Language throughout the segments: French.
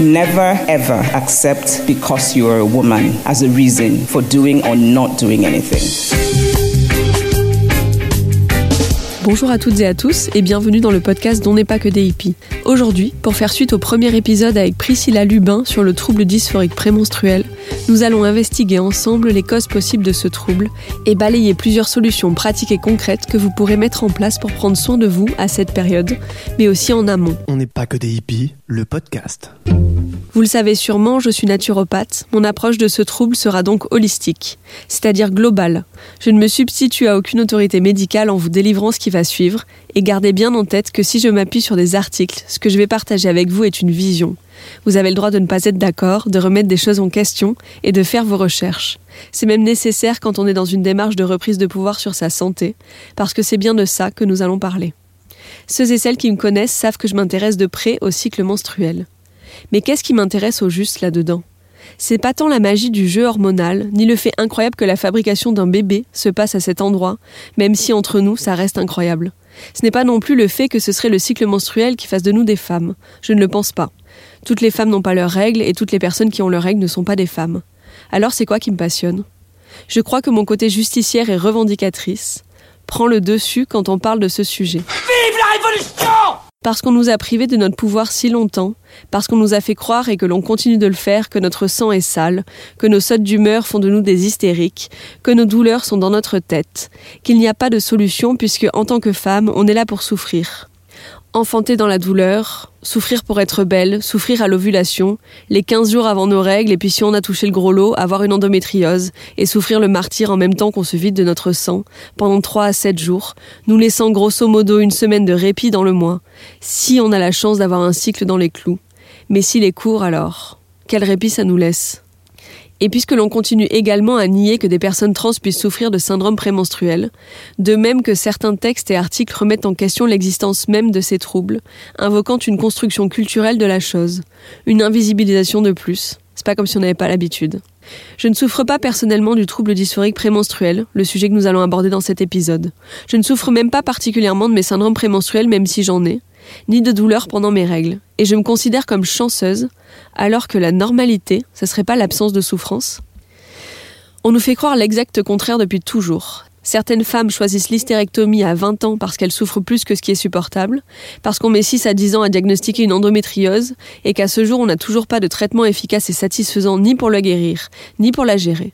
Never ever accept because you are a woman as a reason for doing or not doing anything. Bonjour à toutes et à tous et bienvenue dans le podcast dont n'est pas que des hippies. Aujourd'hui, pour faire suite au premier épisode avec Priscilla Lubin sur le trouble dysphorique prémenstruel, nous allons investiguer ensemble les causes possibles de ce trouble et balayer plusieurs solutions pratiques et concrètes que vous pourrez mettre en place pour prendre soin de vous à cette période, mais aussi en amont. On n'est pas que des hippies. Le podcast. Vous le savez sûrement, je suis naturopathe. Mon approche de ce trouble sera donc holistique, c'est-à-dire globale. Je ne me substitue à aucune autorité médicale en vous délivrant ce qui va suivre, et gardez bien en tête que si je m'appuie sur des articles, ce que je vais partager avec vous est une vision. Vous avez le droit de ne pas être d'accord, de remettre des choses en question et de faire vos recherches. C'est même nécessaire quand on est dans une démarche de reprise de pouvoir sur sa santé, parce que c'est bien de ça que nous allons parler. Ceux et celles qui me connaissent savent que je m'intéresse de près au cycle menstruel. Mais qu'est-ce qui m'intéresse au juste là-dedans? C'est pas tant la magie du jeu hormonal, ni le fait incroyable que la fabrication d'un bébé se passe à cet endroit, même si entre nous ça reste incroyable. Ce n'est pas non plus le fait que ce serait le cycle menstruel qui fasse de nous des femmes. Je ne le pense pas. Toutes les femmes n'ont pas leurs règles et toutes les personnes qui ont leurs règles ne sont pas des femmes. Alors c'est quoi qui me passionne? Je crois que mon côté justicière et revendicatrice prend le dessus quand on parle de ce sujet. Parce qu'on nous a privés de notre pouvoir si longtemps, parce qu'on nous a fait croire et que l'on continue de le faire que notre sang est sale, que nos sautes d'humeur font de nous des hystériques, que nos douleurs sont dans notre tête, qu'il n'y a pas de solution puisque en tant que femme, on est là pour souffrir. Enfanter dans la douleur, souffrir pour être belle, souffrir à l'ovulation, les 15 jours avant nos règles et puis si on a touché le gros lot, avoir une endométriose et souffrir le martyr en même temps qu'on se vide de notre sang pendant 3 à 7 jours, nous laissant grosso modo une semaine de répit dans le mois, si on a la chance d'avoir un cycle dans les clous. Mais s'il est court alors, quel répit ça nous laisse? Et puisque l'on continue également à nier que des personnes trans puissent souffrir de syndrome prémenstruel, de même que certains textes et articles remettent en question l'existence même de ces troubles, invoquant une construction culturelle de la chose, une invisibilisation de plus. C'est pas comme si on n'avait pas l'habitude. Je ne souffre pas personnellement du trouble dysphorique prémenstruel, le sujet que nous allons aborder dans cet épisode. Je ne souffre même pas particulièrement de mes syndromes prémenstruels, même si j'en ai, ni de douleur pendant mes règles. Et je me considère comme chanceuse, alors que la normalité, ce serait pas l'absence de souffrance On nous fait croire l'exact contraire depuis toujours. Certaines femmes choisissent l'hystérectomie à 20 ans parce qu'elles souffrent plus que ce qui est supportable, parce qu'on met 6 à 10 ans à diagnostiquer une endométriose, et qu'à ce jour on n'a toujours pas de traitement efficace et satisfaisant ni pour la guérir, ni pour la gérer.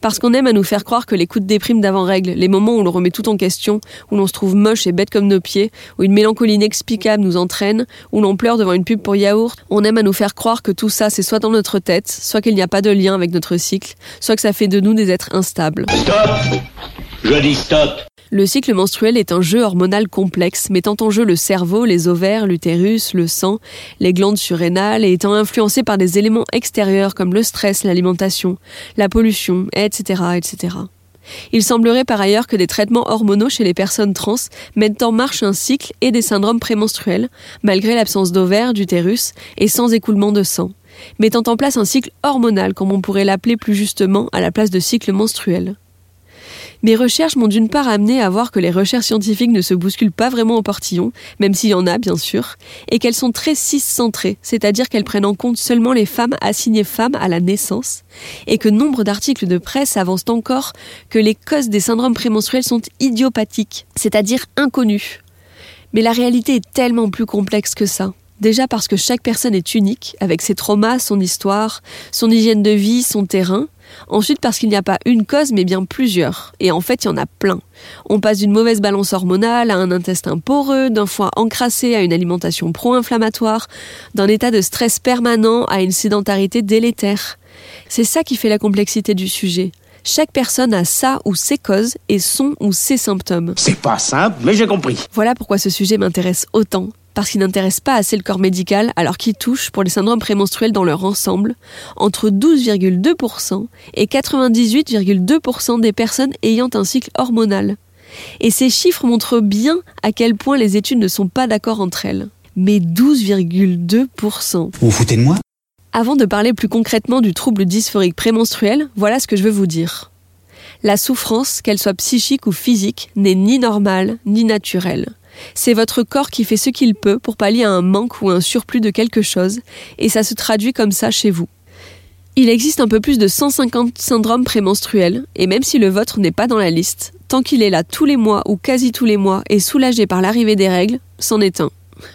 Parce qu'on aime à nous faire croire que les coups de déprime d'avant-règle, les moments où l'on remet tout en question, où l'on se trouve moche et bête comme nos pieds, où une mélancolie inexplicable nous entraîne, où l'on pleure devant une pub pour yaourt, on aime à nous faire croire que tout ça c'est soit dans notre tête, soit qu'il n'y a pas de lien avec notre cycle, soit que ça fait de nous des êtres instables. Stop Je dis stop Le cycle menstruel est un jeu hormonal complexe, mettant en jeu le cerveau, les ovaires, l'utérus, le sang, les glandes surrénales et étant influencé par des éléments extérieurs comme le stress, l'alimentation, la pollution, etc., etc. Il semblerait par ailleurs que des traitements hormonaux chez les personnes trans mettent en marche un cycle et des syndromes prémenstruels, malgré l'absence d'ovaires, d'utérus et sans écoulement de sang, mettant en place un cycle hormonal, comme on pourrait l'appeler plus justement, à la place de cycle menstruel. Mes recherches m'ont d'une part amené à voir que les recherches scientifiques ne se bousculent pas vraiment au portillon, même s'il y en a bien sûr, et qu'elles sont très cis-centrées, c'est-à-dire qu'elles prennent en compte seulement les femmes assignées femmes à la naissance, et que nombre d'articles de presse avancent encore que les causes des syndromes prémenstruels sont idiopathiques, c'est-à-dire inconnues. Mais la réalité est tellement plus complexe que ça. Déjà parce que chaque personne est unique, avec ses traumas, son histoire, son hygiène de vie, son terrain. Ensuite parce qu'il n'y a pas une cause mais bien plusieurs. Et en fait il y en a plein. On passe d'une mauvaise balance hormonale à un intestin poreux, d'un foie encrassé à une alimentation pro-inflammatoire, d'un état de stress permanent à une sédentarité délétère. C'est ça qui fait la complexité du sujet. Chaque personne a sa ou ses causes et son ou ses symptômes. C'est pas simple, mais j'ai compris. Voilà pourquoi ce sujet m'intéresse autant. Parce qu'ils n'intéressent pas assez le corps médical alors qu'ils touchent, pour les syndromes prémenstruels dans leur ensemble, entre 12,2% et 98,2% des personnes ayant un cycle hormonal. Et ces chiffres montrent bien à quel point les études ne sont pas d'accord entre elles. Mais 12,2%. Vous vous foutez de moi? Avant de parler plus concrètement du trouble dysphorique prémenstruel, voilà ce que je veux vous dire. La souffrance, qu'elle soit psychique ou physique, n'est ni normale ni naturelle. C'est votre corps qui fait ce qu'il peut pour pallier à un manque ou un surplus de quelque chose, et ça se traduit comme ça chez vous. Il existe un peu plus de 150 syndromes prémenstruels, et même si le vôtre n'est pas dans la liste, tant qu'il est là tous les mois ou quasi tous les mois et soulagé par l'arrivée des règles, c'en est un.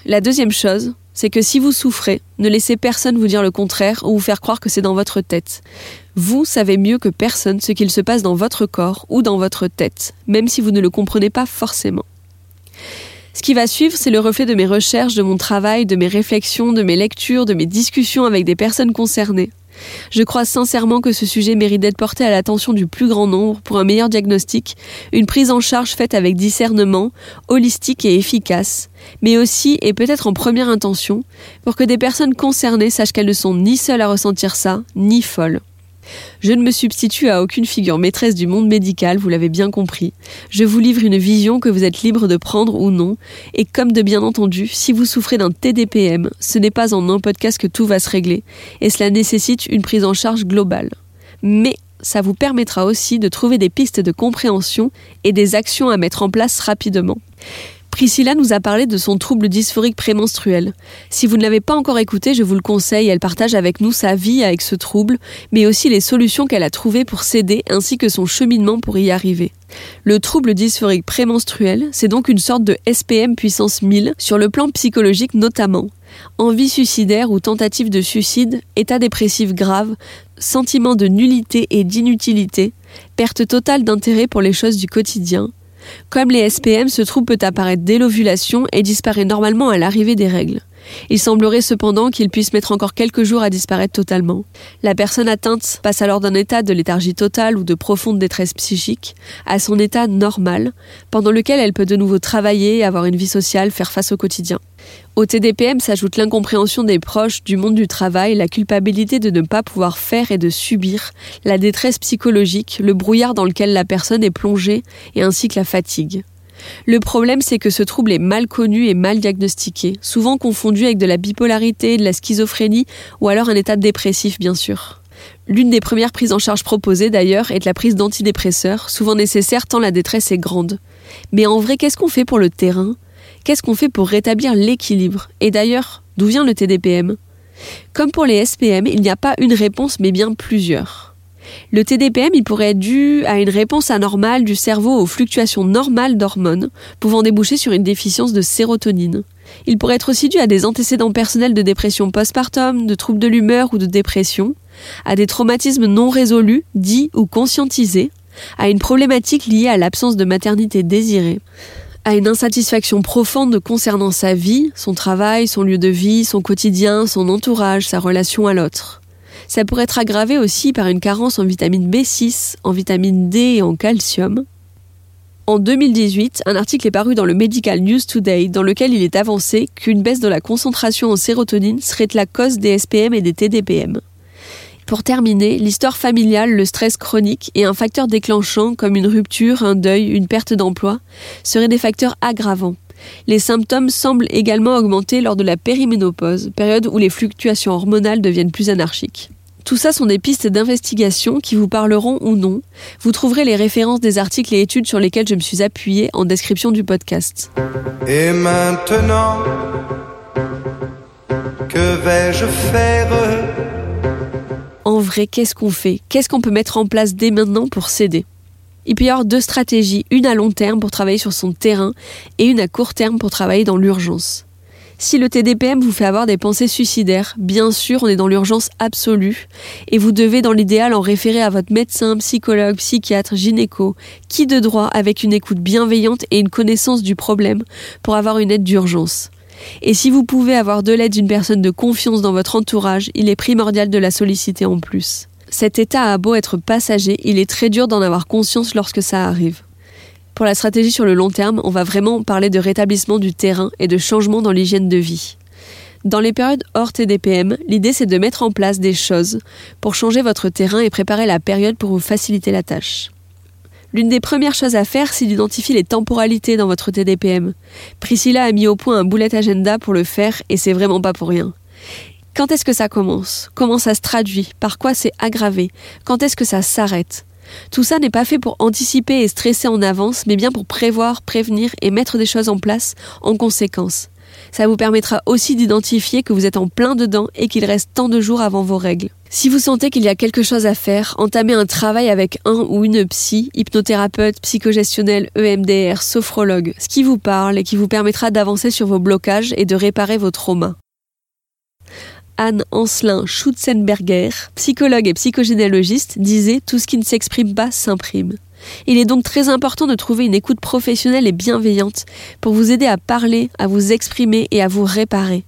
La deuxième chose, c'est que si vous souffrez, ne laissez personne vous dire le contraire ou vous faire croire que c'est dans votre tête. Vous savez mieux que personne ce qu'il se passe dans votre corps ou dans votre tête, même si vous ne le comprenez pas forcément. Ce qui va suivre, c'est le reflet de mes recherches, de mon travail, de mes réflexions, de mes lectures, de mes discussions avec des personnes concernées. Je crois sincèrement que ce sujet mérite d'être porté à l'attention du plus grand nombre pour un meilleur diagnostic, une prise en charge faite avec discernement, holistique et efficace, mais aussi, et peut-être en première intention, pour que des personnes concernées sachent qu'elles ne sont ni seules à ressentir ça, ni folles. Je ne me substitue à aucune figure maîtresse du monde médical, vous l'avez bien compris. Je vous livre une vision que vous êtes libre de prendre ou non, et comme de bien entendu, si vous souffrez d'un TDPM, ce n'est pas en un podcast que tout va se régler, et cela nécessite une prise en charge globale. Mais ça vous permettra aussi de trouver des pistes de compréhension et des actions à mettre en place rapidement. Priscilla nous a parlé de son trouble dysphorique prémenstruel. Si vous ne l'avez pas encore écouté, je vous le conseille, elle partage avec nous sa vie avec ce trouble, mais aussi les solutions qu'elle a trouvées pour s'aider ainsi que son cheminement pour y arriver. Le trouble dysphorique prémenstruel, c'est donc une sorte de SPM puissance 1000 sur le plan psychologique notamment. Envie suicidaire ou tentative de suicide, état dépressif grave, sentiment de nullité et d'inutilité, perte totale d'intérêt pour les choses du quotidien, comme les SPM, ce trouble peut apparaître dès l'ovulation et disparaît normalement à l'arrivée des règles. Il semblerait cependant qu'il puisse mettre encore quelques jours à disparaître totalement. La personne atteinte passe alors d'un état de léthargie totale ou de profonde détresse psychique à son état normal, pendant lequel elle peut de nouveau travailler, avoir une vie sociale, faire face au quotidien. Au TDPM s'ajoute l'incompréhension des proches du monde du travail, la culpabilité de ne pas pouvoir faire et de subir, la détresse psychologique, le brouillard dans lequel la personne est plongée et ainsi que la fatigue. Le problème, c'est que ce trouble est mal connu et mal diagnostiqué, souvent confondu avec de la bipolarité, de la schizophrénie ou alors un état dépressif, bien sûr. L'une des premières prises en charge proposées d'ailleurs est la prise d'antidépresseurs, souvent nécessaire tant la détresse est grande. Mais en vrai, qu'est-ce qu'on fait pour le terrain? Qu'est-ce qu'on fait pour rétablir l'équilibre? Et d'ailleurs, d'où vient le TDPM Comme pour les SPM, il n'y a pas une réponse mais bien plusieurs. Le TDPM, il pourrait être dû à une réponse anormale du cerveau aux fluctuations normales d'hormones, pouvant déboucher sur une déficience de sérotonine. Il pourrait être aussi dû à des antécédents personnels de dépression postpartum, de troubles de l'humeur ou de dépression, à des traumatismes non résolus, dits ou conscientisés, à une problématique liée à l'absence de maternité désirée, à une insatisfaction profonde concernant sa vie, son travail, son lieu de vie, son quotidien, son entourage, sa relation à l'autre. Ça pourrait être aggravé aussi par une carence en vitamine B6, en vitamine D et en calcium. En 2018, un article est paru dans le Medical News Today dans lequel il est avancé qu'une baisse de la concentration en sérotonine serait la cause des SPM et des TDPM. Pour terminer, l'histoire familiale, le stress chronique et un facteur déclenchant comme une rupture, un deuil, une perte d'emploi seraient des facteurs aggravants. Les symptômes semblent également augmenter lors de la périménopause, période où les fluctuations hormonales deviennent plus anarchiques. Tout ça sont des pistes d'investigation qui vous parleront ou non. Vous trouverez les références des articles et études sur lesquels je me suis appuyée en description du podcast. Et maintenant, que vais-je faire? En vrai, qu'est-ce qu'on fait? Qu'est-ce qu'on peut mettre en place dès maintenant pour s'aider? Il peut y avoir deux stratégies, une à long terme pour travailler sur son terrain et une à court terme pour travailler dans l'urgence. Si le TDPM vous fait avoir des pensées suicidaires, bien sûr, on est dans l'urgence absolue et vous devez dans l'idéal en référer à votre médecin, psychologue, psychiatre, gynéco, qui de droit avec une écoute bienveillante et une connaissance du problème pour avoir une aide d'urgence. Et si vous pouvez avoir de l'aide d'une personne de confiance dans votre entourage, il est primordial de la solliciter en plus. Cet état a beau être passager, il est très dur d'en avoir conscience lorsque ça arrive. Pour la stratégie sur le long terme, on va vraiment parler de rétablissement du terrain et de changement dans l'hygiène de vie. Dans les périodes hors TDPM, l'idée c'est de mettre en place des choses pour changer votre terrain et préparer la période pour vous faciliter la tâche. L'une des premières choses à faire, c'est d'identifier les temporalités dans votre TDPM. Priscilla a mis au point un bullet agenda pour le faire et c'est vraiment pas pour rien. Quand est-ce que ça commence? Comment ça se traduit? Par quoi c'est aggravé? Quand est-ce que ça s'arrête? Tout ça n'est pas fait pour anticiper et stresser en avance, mais bien pour prévoir, prévenir et mettre des choses en place en conséquence. Ça vous permettra aussi d'identifier que vous êtes en plein dedans et qu'il reste tant de jours avant vos règles. Si vous sentez qu'il y a quelque chose à faire, entamez un travail avec un ou une psy, hypnothérapeute, psychogestionnel, EMDR, sophrologue, ce qui vous parle et qui vous permettra d'avancer sur vos blocages et de réparer vos traumas. Anne Ancelin Schutzenberger, psychologue et psychogénéalogiste, disait Tout ce qui ne s'exprime pas s'imprime. Il est donc très important de trouver une écoute professionnelle et bienveillante pour vous aider à parler, à vous exprimer et à vous réparer.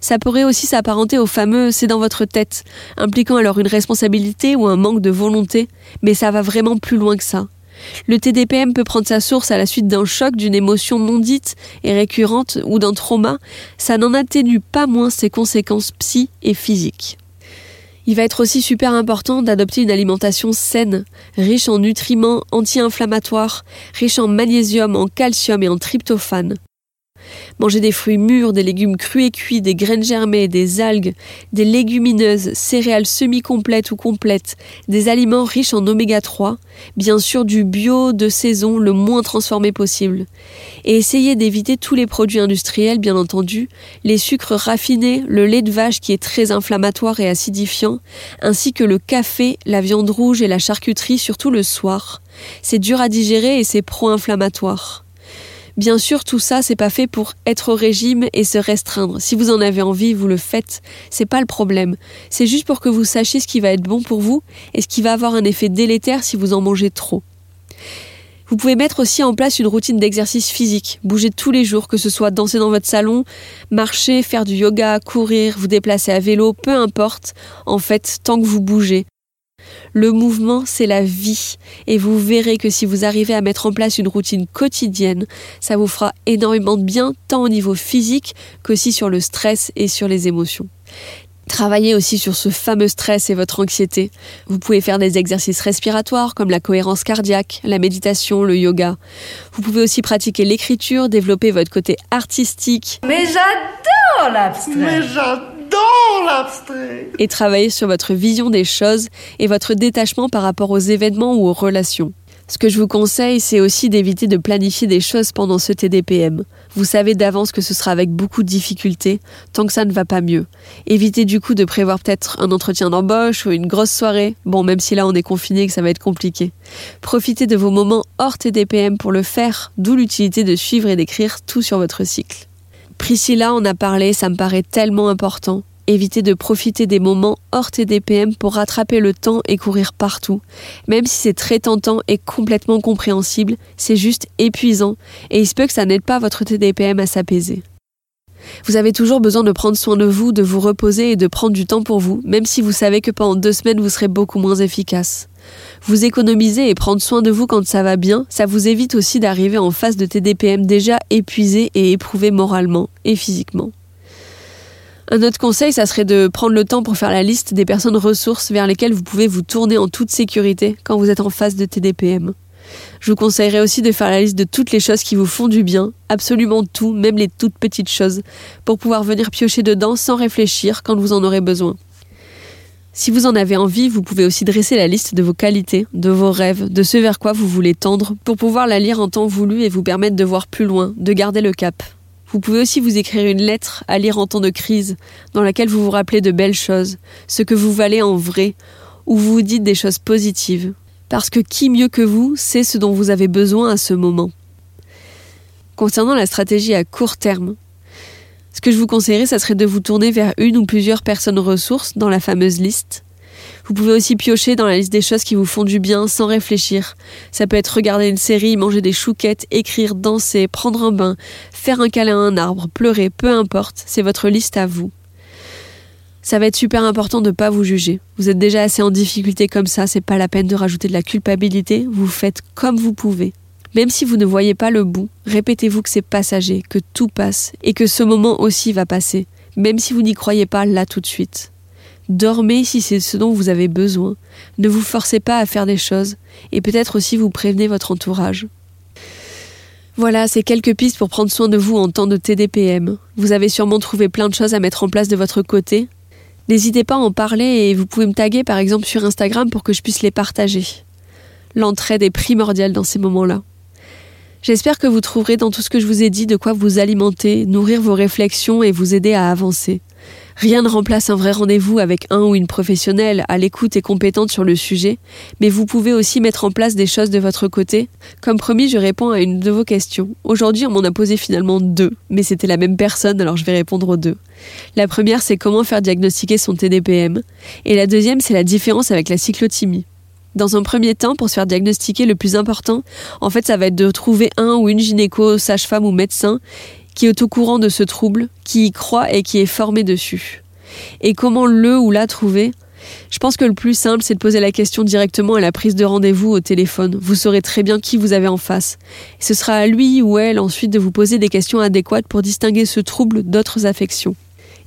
Ça pourrait aussi s'apparenter au fameux c'est dans votre tête, impliquant alors une responsabilité ou un manque de volonté, mais ça va vraiment plus loin que ça. Le TDPM peut prendre sa source à la suite d'un choc, d'une émotion non dite et récurrente ou d'un trauma, ça n'en atténue pas moins ses conséquences psy et physiques. Il va être aussi super important d'adopter une alimentation saine, riche en nutriments anti-inflammatoires, riche en magnésium, en calcium et en tryptophane. Manger des fruits mûrs, des légumes crus et cuits, des graines germées, des algues, des légumineuses, céréales semi-complètes ou complètes, des aliments riches en oméga 3, bien sûr du bio de saison le moins transformé possible. Et essayez d'éviter tous les produits industriels, bien entendu, les sucres raffinés, le lait de vache qui est très inflammatoire et acidifiant, ainsi que le café, la viande rouge et la charcuterie, surtout le soir. C'est dur à digérer et c'est pro-inflammatoire. Bien sûr, tout ça, c'est pas fait pour être au régime et se restreindre. Si vous en avez envie, vous le faites. C'est pas le problème. C'est juste pour que vous sachiez ce qui va être bon pour vous et ce qui va avoir un effet délétère si vous en mangez trop. Vous pouvez mettre aussi en place une routine d'exercice physique, bouger tous les jours, que ce soit danser dans votre salon, marcher, faire du yoga, courir, vous déplacer à vélo, peu importe, en fait, tant que vous bougez. Le mouvement, c'est la vie. Et vous verrez que si vous arrivez à mettre en place une routine quotidienne, ça vous fera énormément de bien, tant au niveau physique qu'aussi sur le stress et sur les émotions. Travaillez aussi sur ce fameux stress et votre anxiété. Vous pouvez faire des exercices respiratoires comme la cohérence cardiaque, la méditation, le yoga. Vous pouvez aussi pratiquer l'écriture, développer votre côté artistique. Mais j'adore l'abstrait. Mais j'adore Et travailler sur votre vision des choses et votre détachement par rapport aux événements ou aux relations. Ce que je vous conseille, c'est aussi d'éviter de planifier des choses pendant ce TDPM. Vous savez d'avance que ce sera avec beaucoup de difficultés, tant que ça ne va pas mieux. Évitez du coup de prévoir peut-être un entretien d'embauche ou une grosse soirée. Bon, même si là on est confiné et que ça va être compliqué. Profitez de vos moments hors TDPM pour le faire, d'où l'utilité de suivre et d'écrire tout sur votre cycle. Priscilla en a parlé, ça me paraît tellement important. Évitez de profiter des moments hors TDPM pour rattraper le temps et courir partout. Même si c'est très tentant et complètement compréhensible, c'est juste épuisant et il se peut que ça n'aide pas votre TDPM à s'apaiser. Vous avez toujours besoin de prendre soin de vous, de vous reposer et de prendre du temps pour vous, même si vous savez que pendant deux semaines vous serez beaucoup moins efficace. Vous économiser et prendre soin de vous quand ça va bien, ça vous évite aussi d'arriver en phase de TDPM déjà épuisé et éprouvé moralement et physiquement. Un autre conseil, ça serait de prendre le temps pour faire la liste des personnes ressources vers lesquelles vous pouvez vous tourner en toute sécurité quand vous êtes en phase de TDPM. Je vous conseillerais aussi de faire la liste de toutes les choses qui vous font du bien, absolument tout, même les toutes petites choses, pour pouvoir venir piocher dedans sans réfléchir quand vous en aurez besoin. Si vous en avez envie, vous pouvez aussi dresser la liste de vos qualités, de vos rêves, de ce vers quoi vous voulez tendre, pour pouvoir la lire en temps voulu et vous permettre de voir plus loin, de garder le cap. Vous pouvez aussi vous écrire une lettre à lire en temps de crise, dans laquelle vous vous rappelez de belles choses, ce que vous valez en vrai, ou vous vous dites des choses positives. Parce que qui mieux que vous sait ce dont vous avez besoin à ce moment. Concernant la stratégie à court terme, ce que je vous conseillerais, ça serait de vous tourner vers une ou plusieurs personnes ressources dans la fameuse liste, vous pouvez aussi piocher dans la liste des choses qui vous font du bien sans réfléchir. Ça peut être regarder une série, manger des chouquettes, écrire, danser, prendre un bain, faire un câlin à un arbre, pleurer, peu importe, c'est votre liste à vous. Ça va être super important de ne pas vous juger. Vous êtes déjà assez en difficulté comme ça, c'est pas la peine de rajouter de la culpabilité, vous faites comme vous pouvez. Même si vous ne voyez pas le bout, répétez-vous que c'est passager, que tout passe, et que ce moment aussi va passer, même si vous n'y croyez pas là tout de suite. Dormez si c'est ce dont vous avez besoin. Ne vous forcez pas à faire des choses, et peut-être aussi vous prévenez votre entourage. Voilà, c'est quelques pistes pour prendre soin de vous en temps de TDPM. Vous avez sûrement trouvé plein de choses à mettre en place de votre côté. N'hésitez pas à en parler et vous pouvez me taguer par exemple sur Instagram pour que je puisse les partager. L'entraide est primordiale dans ces moments-là. J'espère que vous trouverez dans tout ce que je vous ai dit de quoi vous alimenter, nourrir vos réflexions et vous aider à avancer. Rien ne remplace un vrai rendez-vous avec un ou une professionnelle à l'écoute et compétente sur le sujet, mais vous pouvez aussi mettre en place des choses de votre côté. Comme promis, je réponds à une de vos questions. Aujourd'hui, on m'en a posé finalement deux, mais c'était la même personne, alors je vais répondre aux deux. La première, c'est comment faire diagnostiquer son TDPM, et la deuxième, c'est la différence avec la cyclothymie. Dans un premier temps, pour se faire diagnostiquer, le plus important, en fait, ça va être de trouver un ou une gynéco, sage-femme ou médecin qui est au courant de ce trouble, qui y croit et qui est formé dessus. Et comment le ou la trouver? Je pense que le plus simple, c'est de poser la question directement à la prise de rendez-vous au téléphone. Vous saurez très bien qui vous avez en face. Ce sera à lui ou elle ensuite de vous poser des questions adéquates pour distinguer ce trouble d'autres affections.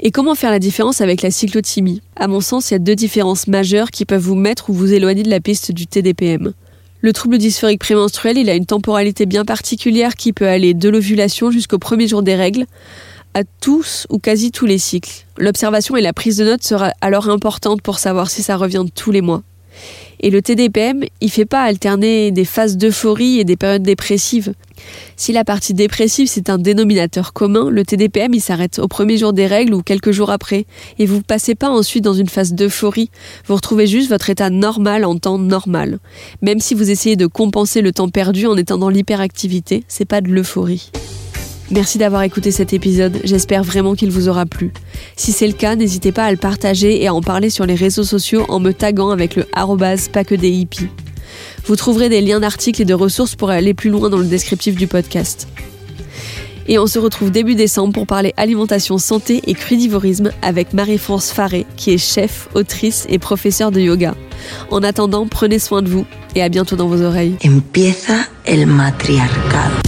Et comment faire la différence avec la cyclothymie À mon sens, il y a deux différences majeures qui peuvent vous mettre ou vous éloigner de la piste du TDPM. Le trouble dysphorique prémenstruel, il a une temporalité bien particulière qui peut aller de l'ovulation jusqu'au premier jour des règles, à tous ou quasi tous les cycles. L'observation et la prise de notes sera alors importante pour savoir si ça revient tous les mois. Et le TDPM, il fait pas alterner des phases d'euphorie et des périodes dépressives. Si la partie dépressive c'est un dénominateur commun, le TDPM il s'arrête au premier jour des règles ou quelques jours après. Et vous passez pas ensuite dans une phase d'euphorie. Vous retrouvez juste votre état normal en temps normal. Même si vous essayez de compenser le temps perdu en étant dans l'hyperactivité, c'est pas de l'euphorie. Merci d'avoir écouté cet épisode, j'espère vraiment qu'il vous aura plu. Si c'est le cas, n'hésitez pas à le partager et à en parler sur les réseaux sociaux en me taguant avec le pas que des hippies. Vous trouverez des liens d'articles et de ressources pour aller plus loin dans le descriptif du podcast. Et on se retrouve début décembre pour parler alimentation, santé et crudivorisme avec Marie-France Faré, qui est chef, autrice et professeure de yoga. En attendant, prenez soin de vous et à bientôt dans vos oreilles. Empieza el matriarcado.